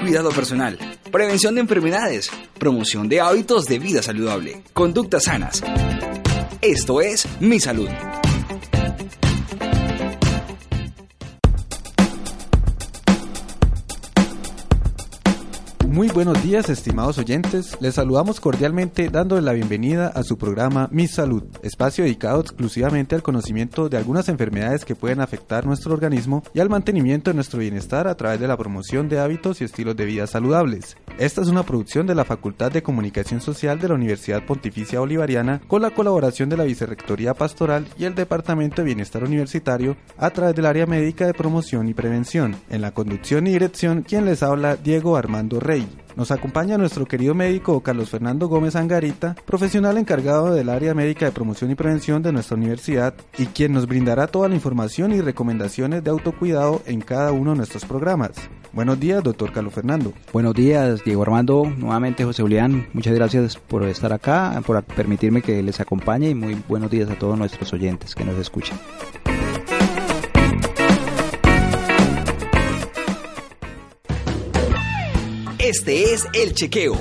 Cuidado personal, prevención de enfermedades, promoción de hábitos de vida saludable, conductas sanas. Esto es Mi Salud. Buenos días, estimados oyentes. Les saludamos cordialmente dándoles la bienvenida a su programa Mi Salud, espacio dedicado exclusivamente al conocimiento de algunas enfermedades que pueden afectar nuestro organismo y al mantenimiento de nuestro bienestar a través de la promoción de hábitos y estilos de vida saludables. Esta es una producción de la Facultad de Comunicación Social de la Universidad Pontificia Bolivariana con la colaboración de la Vicerrectoría Pastoral y el Departamento de Bienestar Universitario a través del área médica de promoción y prevención. En la conducción y dirección, quien les habla Diego Armando Rey. Nos acompaña nuestro querido médico Carlos Fernando Gómez Angarita, profesional encargado del área médica de promoción y prevención de nuestra universidad y quien nos brindará toda la información y recomendaciones de autocuidado en cada uno de nuestros programas. Buenos días, doctor Carlos Fernando. Buenos días, Diego Armando. Nuevamente, José Julián, muchas gracias por estar acá, por permitirme que les acompañe y muy buenos días a todos nuestros oyentes que nos escuchan. Este es El Chequeo.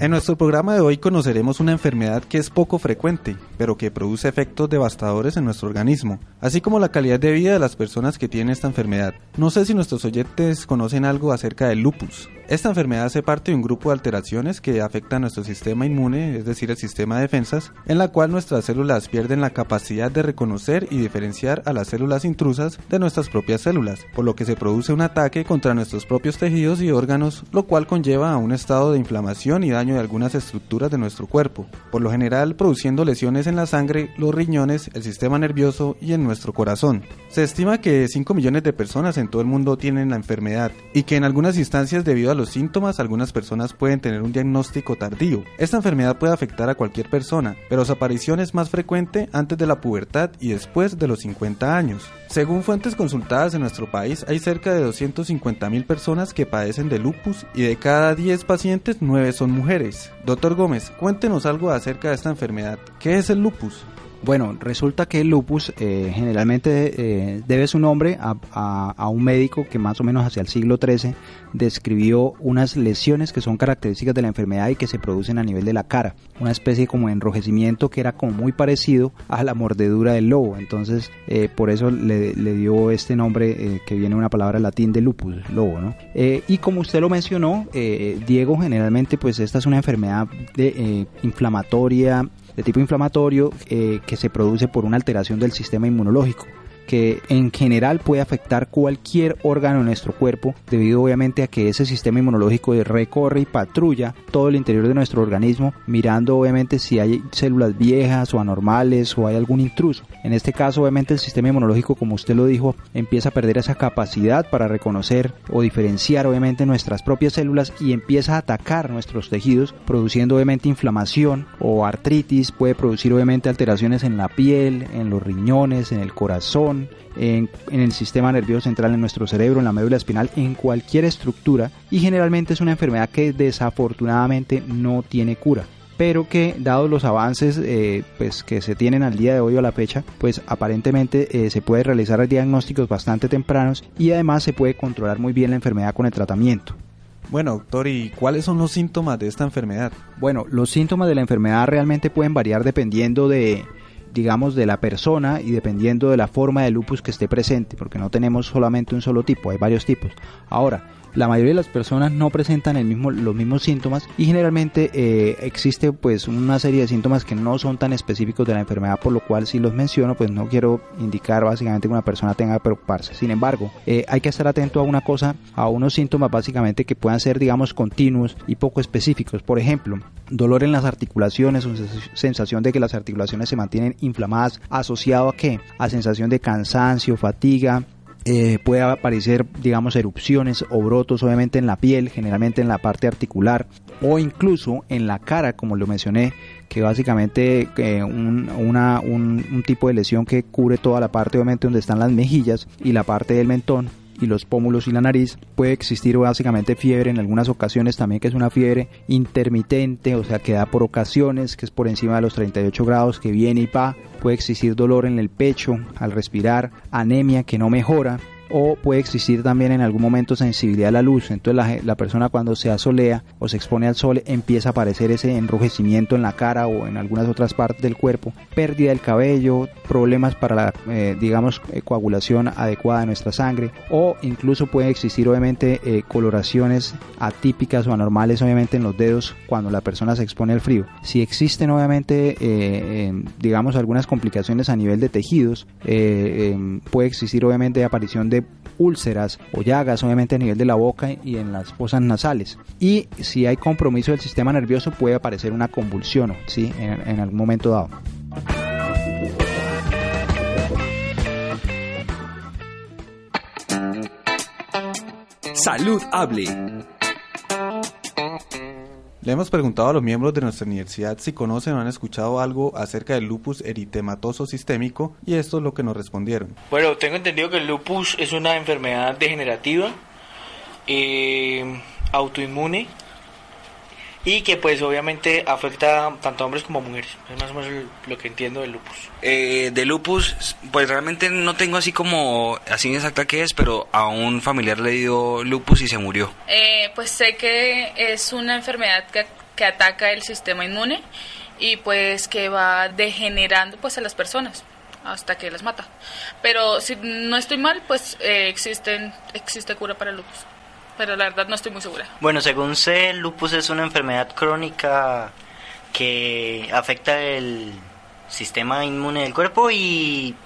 En nuestro programa de hoy conoceremos una enfermedad que es poco frecuente, pero que produce efectos devastadores en nuestro organismo, así como la calidad de vida de las personas que tienen esta enfermedad. No sé si nuestros oyentes conocen algo acerca del lupus. Esta enfermedad hace parte de un grupo de alteraciones que afecta a nuestro sistema inmune, es decir, el sistema de defensas, en la cual nuestras células pierden la capacidad de reconocer y diferenciar a las células intrusas de nuestras propias células, por lo que se produce un ataque contra nuestros propios tejidos y órganos, lo cual conlleva a un estado de inflamación y daño de algunas estructuras de nuestro cuerpo, por lo general produciendo lesiones en la sangre, los riñones, el sistema nervioso y en nuestro corazón. Se estima que 5 millones de personas en todo el mundo tienen la enfermedad y que en algunas instancias debido a los síntomas algunas personas pueden tener un diagnóstico tardío. Esta enfermedad puede afectar a cualquier persona, pero su aparición es más frecuente antes de la pubertad y después de los 50 años. Según fuentes consultadas en nuestro país, hay cerca de 250.000 personas que padecen de lupus y de cada 10 pacientes 9 son mujeres. Doctor Gómez, cuéntenos algo acerca de esta enfermedad. ¿Qué es el lupus? Bueno, resulta que el lupus eh, generalmente eh, debe su nombre a, un médico que más o menos hacia el siglo XIII describió unas lesiones que son características de la enfermedad y que se producen a nivel de la cara. Una especie como de enrojecimiento que era como muy parecido a la mordedura del lobo. Entonces, eh, por eso le, dio este nombre que viene de una palabra latín de lupus, lobo, ¿no? y como usted lo mencionó, Diego, generalmente pues esta es una enfermedad de, inflamatoria de tipo inflamatorio eh, que se produce por una alteración del sistema inmunológico que en general puede afectar cualquier órgano de nuestro cuerpo debido obviamente a que ese sistema inmunológico recorre y patrulla todo el interior de nuestro organismo mirando obviamente si hay células viejas o anormales o hay algún intruso. En este caso obviamente el sistema inmunológico como usted lo dijo empieza a perder esa capacidad para reconocer o diferenciar obviamente nuestras propias células y empieza a atacar nuestros tejidos produciendo obviamente inflamación o artritis, puede producir obviamente alteraciones en la piel, en los riñones, en el corazón, en, el sistema nervioso central, en nuestro cerebro, en la médula espinal, en cualquier estructura y generalmente es una enfermedad que desafortunadamente no tiene cura pero que dados los avances eh, pues que se tienen al día de hoy a la fecha, pues aparentemente eh, se puede realizar diagnósticos bastante tempranos y además se puede controlar muy bien la enfermedad con el tratamiento. Bueno, doctor, ¿y cuáles son los síntomas de esta enfermedad? Bueno, los síntomas de la enfermedad realmente pueden variar dependiendo de, digamos, de la persona y dependiendo de la forma de lupus que esté presente, porque no tenemos solamente un solo tipo, hay varios tipos. Ahora, la mayoría de las personas no presentan el mismo, los mismos síntomas y generalmente eh, existe pues una serie de síntomas que no son tan específicos de la enfermedad por lo cual si los menciono pues no quiero indicar básicamente que una persona tenga que preocuparse. Sin embargo eh, hay que estar atento a una cosa a unos síntomas básicamente que puedan ser digamos continuos y poco específicos. Por ejemplo dolor en las articulaciones o sensación de que las articulaciones se mantienen inflamadas asociado a qué a sensación de cansancio fatiga eh, puede aparecer, digamos, erupciones o brotos, obviamente en la piel, generalmente en la parte articular o incluso en la cara, como lo mencioné, que básicamente eh, un, una, un, tipo de lesión que cubre toda la parte, obviamente, donde están las mejillas y la parte del mentón y los pómulos y la nariz. Puede existir básicamente fiebre en algunas ocasiones también que es una fiebre intermitente, o sea que da por ocasiones, que es por encima de los 38 grados, que viene y va. Puede existir dolor en el pecho al respirar, anemia que no mejora o puede existir también en algún momento sensibilidad a la luz. Entonces la, persona cuando se asolea o se expone al sol empieza a aparecer ese enrojecimiento en la cara o en algunas otras partes del cuerpo, pérdida del cabello, problemas para la, eh, digamos, eh, coagulación adecuada de nuestra sangre o incluso puede existir obviamente eh, coloraciones atípicas o anormales obviamente en los dedos cuando la persona se expone al frío. Si existen obviamente, digamos, algunas complicaciones a nivel de tejidos, puede existir obviamente aparición de úlceras o llagas obviamente a nivel de la boca y en las fosas nasales. Y si hay compromiso del sistema nervioso puede aparecer una convulsión ¿sí? en algún momento dado. Salud Hable. Le hemos preguntado a los miembros de nuestra universidad si conocen o han escuchado algo acerca del lupus eritematoso sistémico y esto es lo que nos respondieron. Bueno, tengo entendido que el lupus es una enfermedad degenerativa, eh, autoinmune y que pues obviamente afecta tanto a hombres como a mujeres. Es más o menos lo que entiendo del lupus. Eh, de lupus, pues realmente no tengo así como, así exacta que es, pero a un familiar le dio lupus y se murió. Eh, pues sé que es una enfermedad que, que ataca el sistema inmune y pues que va degenerando pues a las personas hasta que las mata. Pero si no estoy mal, pues eh, existen, existe cura para el lupus pero la verdad no estoy muy segura. Bueno, según sé, el lupus es una enfermedad crónica que afecta el sistema inmune del cuerpo y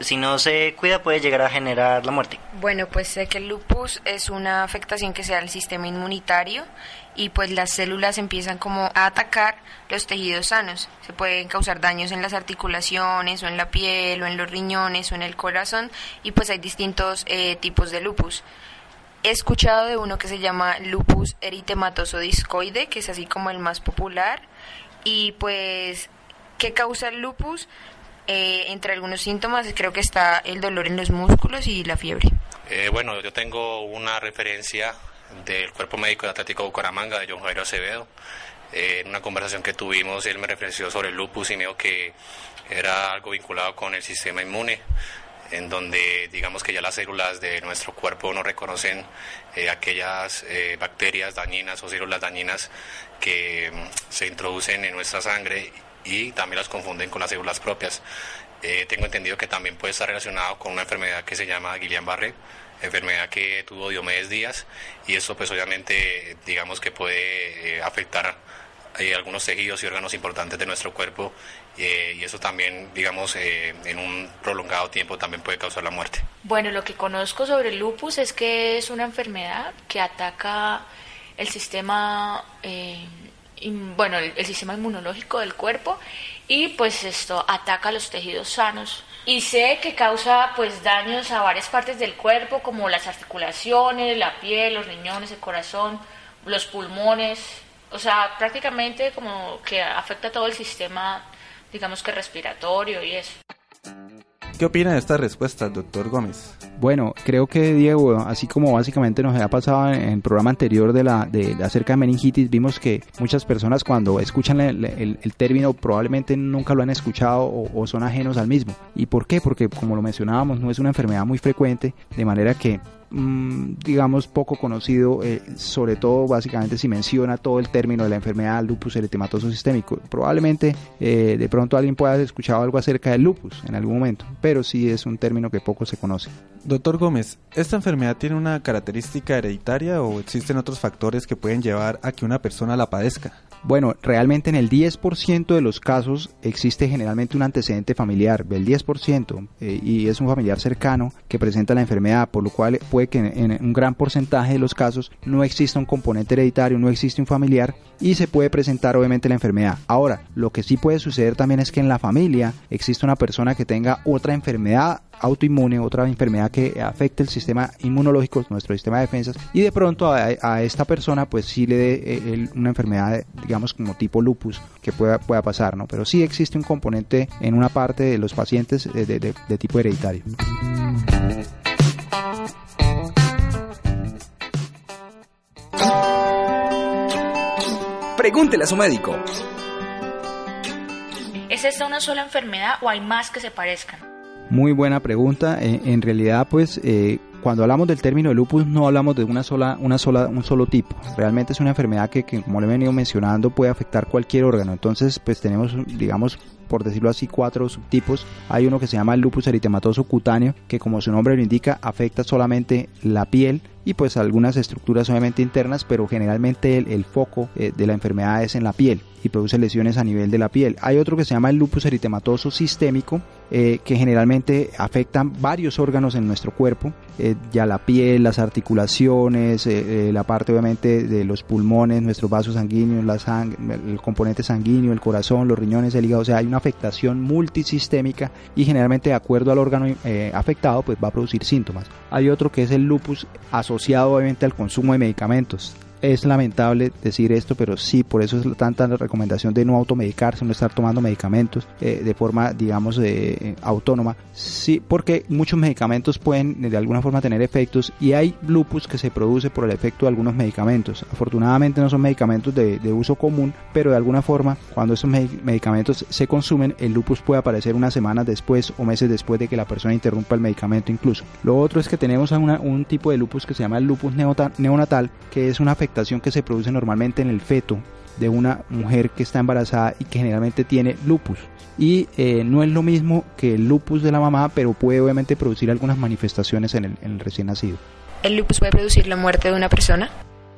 si no se cuida puede llegar a generar la muerte. Bueno, pues sé que el lupus es una afectación que se da al sistema inmunitario y pues las células empiezan como a atacar los tejidos sanos. Se pueden causar daños en las articulaciones o en la piel o en los riñones o en el corazón y pues hay distintos eh, tipos de lupus. He escuchado de uno que se llama lupus eritematoso discoide, que es así como el más popular. Y pues, ¿qué causa el lupus? Eh, entre algunos síntomas creo que está el dolor en los músculos y la fiebre. Eh, bueno, yo tengo una referencia del Cuerpo Médico de Atlético Bucaramanga, de John Jairo Acevedo. Eh, en una conversación que tuvimos, él me referenció sobre el lupus y me dijo que era algo vinculado con el sistema inmune en donde digamos que ya las células de nuestro cuerpo no reconocen eh, aquellas eh, bacterias dañinas o células dañinas que mm, se introducen en nuestra sangre y también las confunden con las células propias. Eh, tengo entendido que también puede estar relacionado con una enfermedad que se llama Guillain-Barré, enfermedad que tuvo Diomedes Díaz y eso pues obviamente digamos que puede afectar hay algunos tejidos y órganos importantes de nuestro cuerpo eh, y eso también, digamos, eh, en un prolongado tiempo también puede causar la muerte. Bueno, lo que conozco sobre el lupus es que es una enfermedad que ataca el sistema, eh, bueno, el, sistema inmunológico del cuerpo y pues esto ataca los tejidos sanos. Y sé que causa pues daños a varias partes del cuerpo como las articulaciones, la piel, los riñones, el corazón, los pulmones, o sea, prácticamente como que afecta todo el sistema, digamos que respiratorio y eso. ¿Qué opina de esta respuesta, doctor Gómez? Bueno, creo que Diego, así como básicamente nos había pasado en el programa anterior de la de, acerca de meningitis, vimos que muchas personas cuando escuchan el, término probablemente nunca lo han escuchado o, o, son ajenos al mismo. ¿Y por qué? Porque como lo mencionábamos, no es una enfermedad muy frecuente, de manera que Mm, digamos, poco conocido, eh, sobre todo básicamente si menciona todo el término de la enfermedad lupus eritematoso sistémico. Probablemente eh, de pronto alguien pueda haber escuchado algo acerca del lupus en algún momento, pero sí es un término que poco se conoce. Doctor Gómez, ¿esta enfermedad tiene una característica hereditaria o existen otros factores que pueden llevar a que una persona la padezca? Bueno, realmente en el 10% de los casos existe generalmente un antecedente familiar, del 10%, eh, y es un familiar cercano que presenta la enfermedad, por lo cual puede que en, un gran porcentaje de los casos no exista un componente hereditario, no existe un familiar y se puede presentar obviamente la enfermedad. Ahora, lo que sí puede suceder también es que en la familia existe una persona que tenga otra enfermedad autoinmune, otra enfermedad que afecte el sistema inmunológico, nuestro sistema de defensas, y de pronto a, esta persona pues sí le dé eh, una enfermedad, digamos como tipo lupus, que pueda, pueda pasar, ¿no? Pero sí existe un componente en una parte de los pacientes eh, de, tipo hereditario. Pregúntele a su médico. ¿Es esta una sola enfermedad o hay más que se parezcan? Muy buena pregunta. En, realidad, pues, eh, cuando hablamos del término de lupus no hablamos de una sola, una sola, un solo tipo. Realmente es una enfermedad que, que, como le he venido mencionando, puede afectar cualquier órgano. Entonces, pues tenemos, digamos, por decirlo así, cuatro subtipos. Hay uno que se llama el lupus eritematoso cutáneo, que como su nombre lo indica, afecta solamente la piel y pues algunas estructuras obviamente internas, pero generalmente el, foco eh, de la enfermedad es en la piel y produce lesiones a nivel de la piel. Hay otro que se llama el lupus eritematoso sistémico, eh, que generalmente afectan varios órganos en nuestro cuerpo, eh, ya la piel, las articulaciones, la parte obviamente de los pulmones, nuestros vasos sanguíneos, la el componente sanguíneo, el corazón, los riñones, el hígado, o sea, hay una afectación multisistémica y generalmente de acuerdo al órgano afectado pues va a producir síntomas. Hay otro que es el lupus asociado obviamente al consumo de medicamentos es lamentable decir esto, pero sí, por eso es tanta la recomendación de no automedicarse, no estar tomando medicamentos eh, de forma, digamos, eh, autónoma. Sí, porque muchos medicamentos pueden de alguna forma tener efectos y hay lupus que se produce por el efecto de algunos medicamentos. Afortunadamente no son medicamentos de, uso común, pero de alguna forma, cuando esos medicamentos se consumen, el lupus puede aparecer unas semanas después o meses después de que la persona interrumpa el medicamento incluso. Lo otro es que tenemos una, un tipo de lupus que se llama el lupus neonatal, que es una afectación que se produce normalmente en el feto de una mujer que está embarazada y que generalmente tiene lupus. Y eh, no es lo mismo que el lupus de la mamá, pero puede obviamente producir algunas manifestaciones en el, en el recién nacido. ¿El lupus puede producir la muerte de una persona?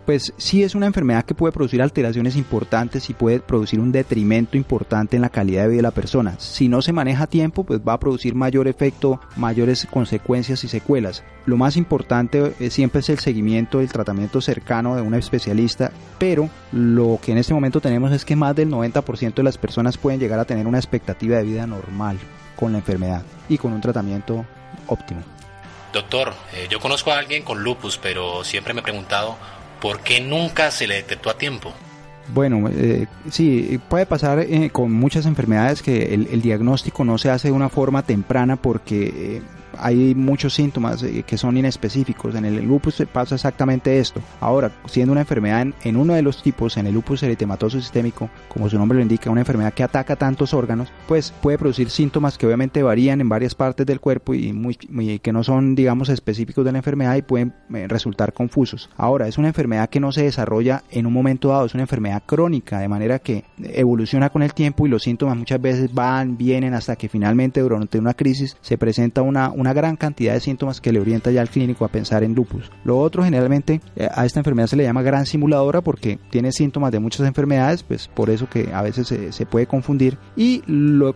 Pues sí es una enfermedad que puede producir alteraciones importantes y puede producir un detrimento importante en la calidad de vida de la persona. Si no se maneja a tiempo, pues va a producir mayor efecto, mayores consecuencias y secuelas. Lo más importante eh, siempre es el seguimiento, el tratamiento cercano de un especialista, pero lo que en este momento tenemos es que más del 90% de las personas pueden llegar a tener una expectativa de vida normal con la enfermedad y con un tratamiento óptimo. Doctor, eh, yo conozco a alguien con lupus, pero siempre me he preguntado ¿por qué nunca se le detectó a tiempo? Bueno, eh, sí, puede pasar eh, con muchas enfermedades que el, diagnóstico no se hace de una forma temprana porque eh, hay muchos síntomas eh, que son inespecíficos. En el lupus pasa exactamente esto. Ahora, siendo una enfermedad en, uno de los tipos, en el lupus eritematoso sistémico, como su nombre lo indica, una enfermedad que ataca tantos órganos, pues puede producir síntomas que obviamente varían en varias partes del cuerpo y muy, que no son, digamos, específicos de la enfermedad y pueden eh, resultar confusos. Ahora, es una enfermedad que no se desarrolla en un momento dado, es una enfermedad crónica, de manera que evoluciona con el tiempo y los síntomas muchas veces van, vienen hasta que finalmente durante una crisis se presenta una una gran cantidad de síntomas que le orienta ya al clínico a pensar en lupus. Lo otro, generalmente, eh, a esta enfermedad se le llama gran simuladora porque tiene síntomas de muchas enfermedades, pues por eso que a veces se, puede confundir. Y lo,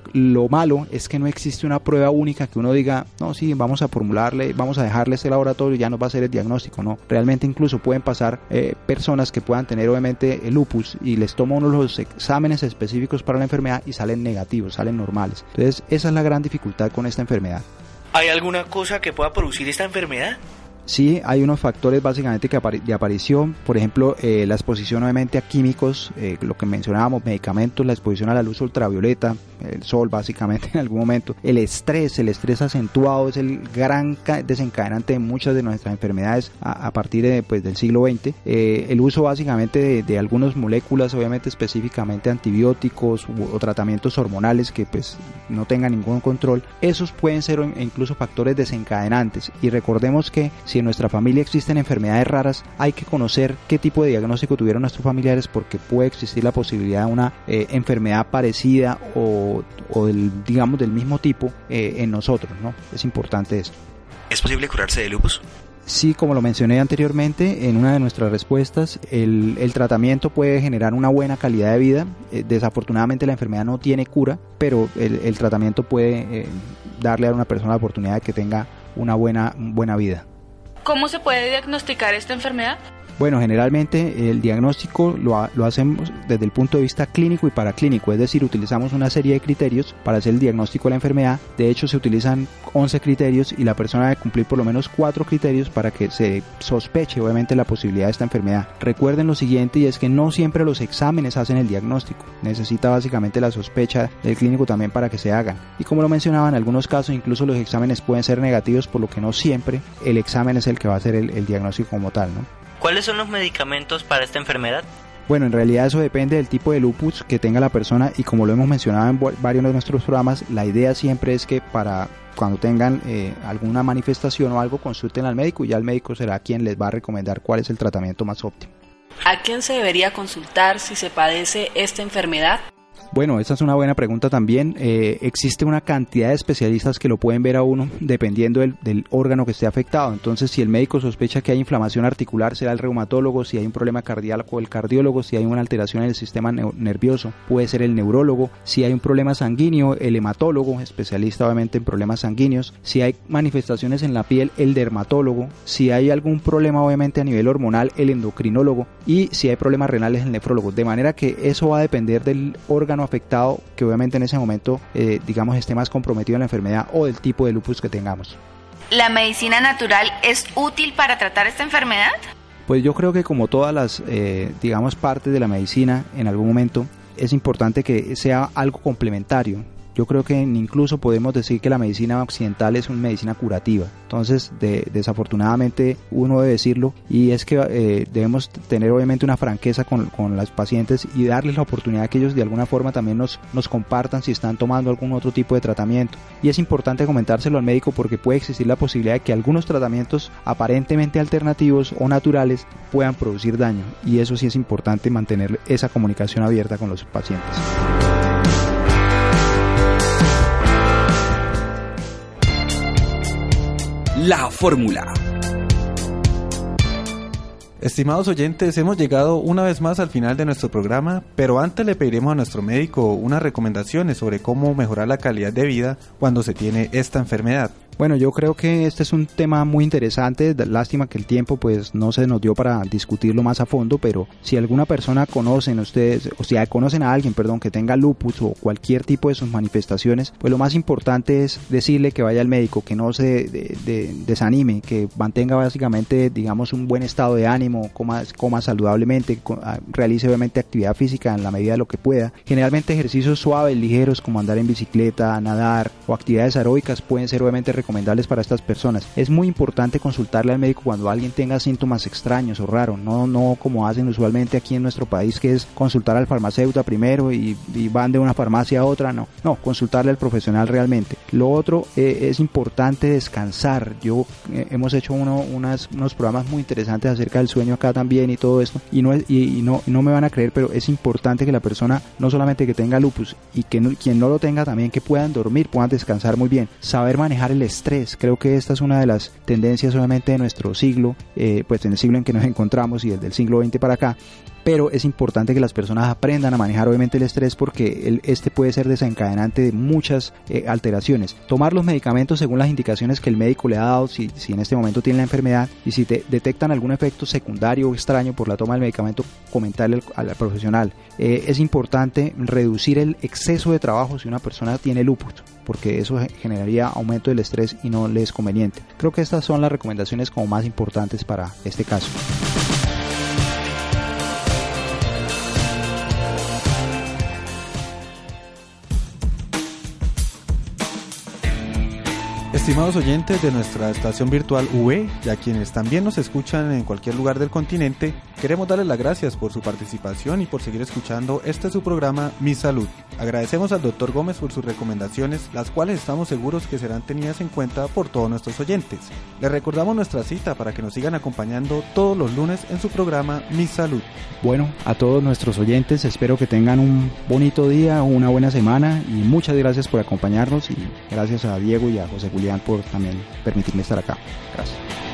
malo es que no existe una prueba única que uno diga, no, sí, vamos a formularle, vamos a dejarle ese laboratorio y ya nos va a hacer el diagnóstico. No, realmente incluso pueden pasar eh, personas que puedan tener obviamente el lupus y les toma uno los exámenes específicos para la enfermedad y salen negativos, salen normales. Entonces, esa es la gran dificultad con esta enfermedad. ¿Hay alguna cosa que pueda producir esta enfermedad? Sí, hay unos factores básicamente que de aparición, por ejemplo, eh, la exposición obviamente a químicos, eh, lo que mencionábamos, medicamentos, la exposición a la luz ultravioleta, el sol básicamente en algún momento, el estrés, el estrés acentuado es el gran desencadenante de muchas de nuestras enfermedades a, partir de, pues, del siglo XX, eh, el uso básicamente de, de, algunas moléculas, obviamente específicamente antibióticos o tratamientos hormonales que pues no tengan ningún control, esos pueden ser incluso factores desencadenantes. Y recordemos que si en nuestra familia existen enfermedades raras, hay que conocer qué tipo de diagnóstico tuvieron nuestros familiares porque puede existir la posibilidad de una eh, enfermedad parecida o, del, digamos del mismo tipo eh, en nosotros, ¿no? Es importante esto. ¿Es posible curarse de lupus? Sí, como lo mencioné anteriormente en una de nuestras respuestas, el, tratamiento puede generar una buena calidad de vida. Eh, desafortunadamente la enfermedad no tiene cura, pero el, tratamiento puede darle a una persona la oportunidad de que tenga una buena, buena vida. ¿Cómo se puede diagnosticar esta enfermedad? Bueno, generalmente el diagnóstico lo, lo, hacemos desde el punto de vista clínico y paraclínico, es decir, utilizamos una serie de criterios para hacer el diagnóstico de la enfermedad. De hecho, se utilizan 11 criterios y la persona debe cumplir por lo menos 4 criterios para que se sospeche obviamente la posibilidad de esta enfermedad. Recuerden lo siguiente y es que no siempre los exámenes hacen el diagnóstico. Necesita básicamente la sospecha del clínico también para que se hagan. Y como lo mencionaba, en algunos casos incluso los exámenes pueden ser negativos, por lo que no siempre el examen es el que va a hacer el, el diagnóstico como tal, ¿no? ¿Cuáles son los medicamentos para esta enfermedad? Bueno, en realidad eso depende del tipo de lupus que tenga la persona y como lo hemos mencionado en varios de nuestros programas, la idea siempre es que para cuando tengan eh, alguna manifestación o algo, consulten al médico y ya el médico será quien les va a recomendar cuál es el tratamiento más óptimo. ¿A quién se debería consultar si se padece esta enfermedad? Bueno, esa es una buena pregunta también. Eh, existe una cantidad de especialistas que lo pueden ver a uno dependiendo del, órgano que esté afectado. Entonces, si el médico sospecha que hay inflamación articular, será el reumatólogo. Si hay un problema cardíaco, el cardiólogo. Si hay una alteración en el sistema nervioso, puede ser el neurólogo. Si hay un problema sanguíneo, el hematólogo, especialista obviamente en problemas sanguíneos. Si hay manifestaciones en la piel, el dermatólogo. Si hay algún problema obviamente a nivel hormonal, el endocrinólogo. Y si hay problemas renales, el nefrólogo. De manera que eso va a depender del órgano afectado que obviamente en ese momento, eh, digamos, esté más comprometido en la enfermedad o del tipo de lupus que tengamos. ¿La medicina natural es útil para tratar esta enfermedad? Pues yo creo que como todas las, eh, digamos, partes de la medicina, en algún momento es importante que sea algo complementario. Yo creo que incluso podemos decir que la medicina occidental es una medicina curativa. Entonces, desafortunadamente, uno debe decirlo y es que eh, debemos tener obviamente una franqueza con, con los pacientes y darles la oportunidad que ellos de alguna forma también nos, nos compartan si están tomando algún otro tipo de tratamiento. Y es importante comentárselo al médico porque puede existir la posibilidad de que algunos tratamientos aparentemente alternativos o naturales puedan producir daño. Y eso sí es importante mantener esa comunicación abierta con los pacientes. La fórmula. Estimados oyentes, hemos llegado una vez más al final de nuestro programa, pero antes le pediremos a nuestro médico unas recomendaciones sobre cómo mejorar la calidad de vida cuando se tiene esta enfermedad. Bueno, yo creo que este es un tema muy interesante. Lástima que el tiempo pues no se nos dio para discutirlo más a fondo, pero si alguna persona conocen ustedes, o si conocen a alguien, perdón, que tenga lupus o cualquier tipo de sus manifestaciones, pues lo más importante es decirle que vaya al médico, que no se desanime, que mantenga básicamente, digamos, un buen estado de ánimo, coma, coma saludablemente, ah, realice obviamente actividad física en la medida de lo que pueda. Generalmente ejercicios suaves, ligeros, como andar en bicicleta, nadar o actividades aeróbicas pueden ser obviamente recomendables para estas personas. Es muy importante consultarle al médico cuando alguien tenga síntomas extraños o raros, no, no como hacen usualmente aquí en nuestro país, que es consultar al farmacéutico primero y, van de una farmacia a otra, no, no, consultarle al profesional realmente. Lo otro eh, es importante descansar. Yo eh, hemos hecho uno, unos programas muy interesantes acerca del sueño acá también y todo esto, y no, y, no, no me van a creer, pero es importante que la persona no solamente que tenga lupus y que quien no lo tenga también que puedan dormir, puedan descansar muy bien, saber manejar el estrés estrés. Creo que esta es una de las tendencias obviamente de nuestro siglo, eh, pues en el siglo en que nos encontramos y desde el siglo XX para acá, pero es importante que las personas aprendan a manejar obviamente el estrés porque el, este puede ser desencadenante de muchas eh, alteraciones. Tomar los medicamentos según las indicaciones que el médico le ha dado, si, si en este momento tiene la enfermedad y si te detectan algún efecto secundario o extraño por la toma del medicamento, comentarle al, profesional. Eh, es importante reducir el exceso de trabajo si una persona tiene lupus porque eso generaría aumento del estrés y no le es conveniente. Creo que estas son las recomendaciones como más importantes para este caso. Estimados oyentes de nuestra estación virtual UE y a quienes también nos escuchan en cualquier lugar del continente, queremos darles las gracias por su participación y por seguir escuchando este su programa Mi Salud. Agradecemos al Dr. Gómez por sus recomendaciones, las cuales estamos seguros que serán tenidas en cuenta por todos nuestros oyentes. Les recordamos nuestra cita para que nos sigan acompañando todos los lunes en su programa Mi Salud. Bueno, a todos nuestros oyentes espero que tengan un bonito día, una buena semana y muchas gracias por acompañarnos y gracias a Diego y a José Julián por también permitirme estar acá. Gracias.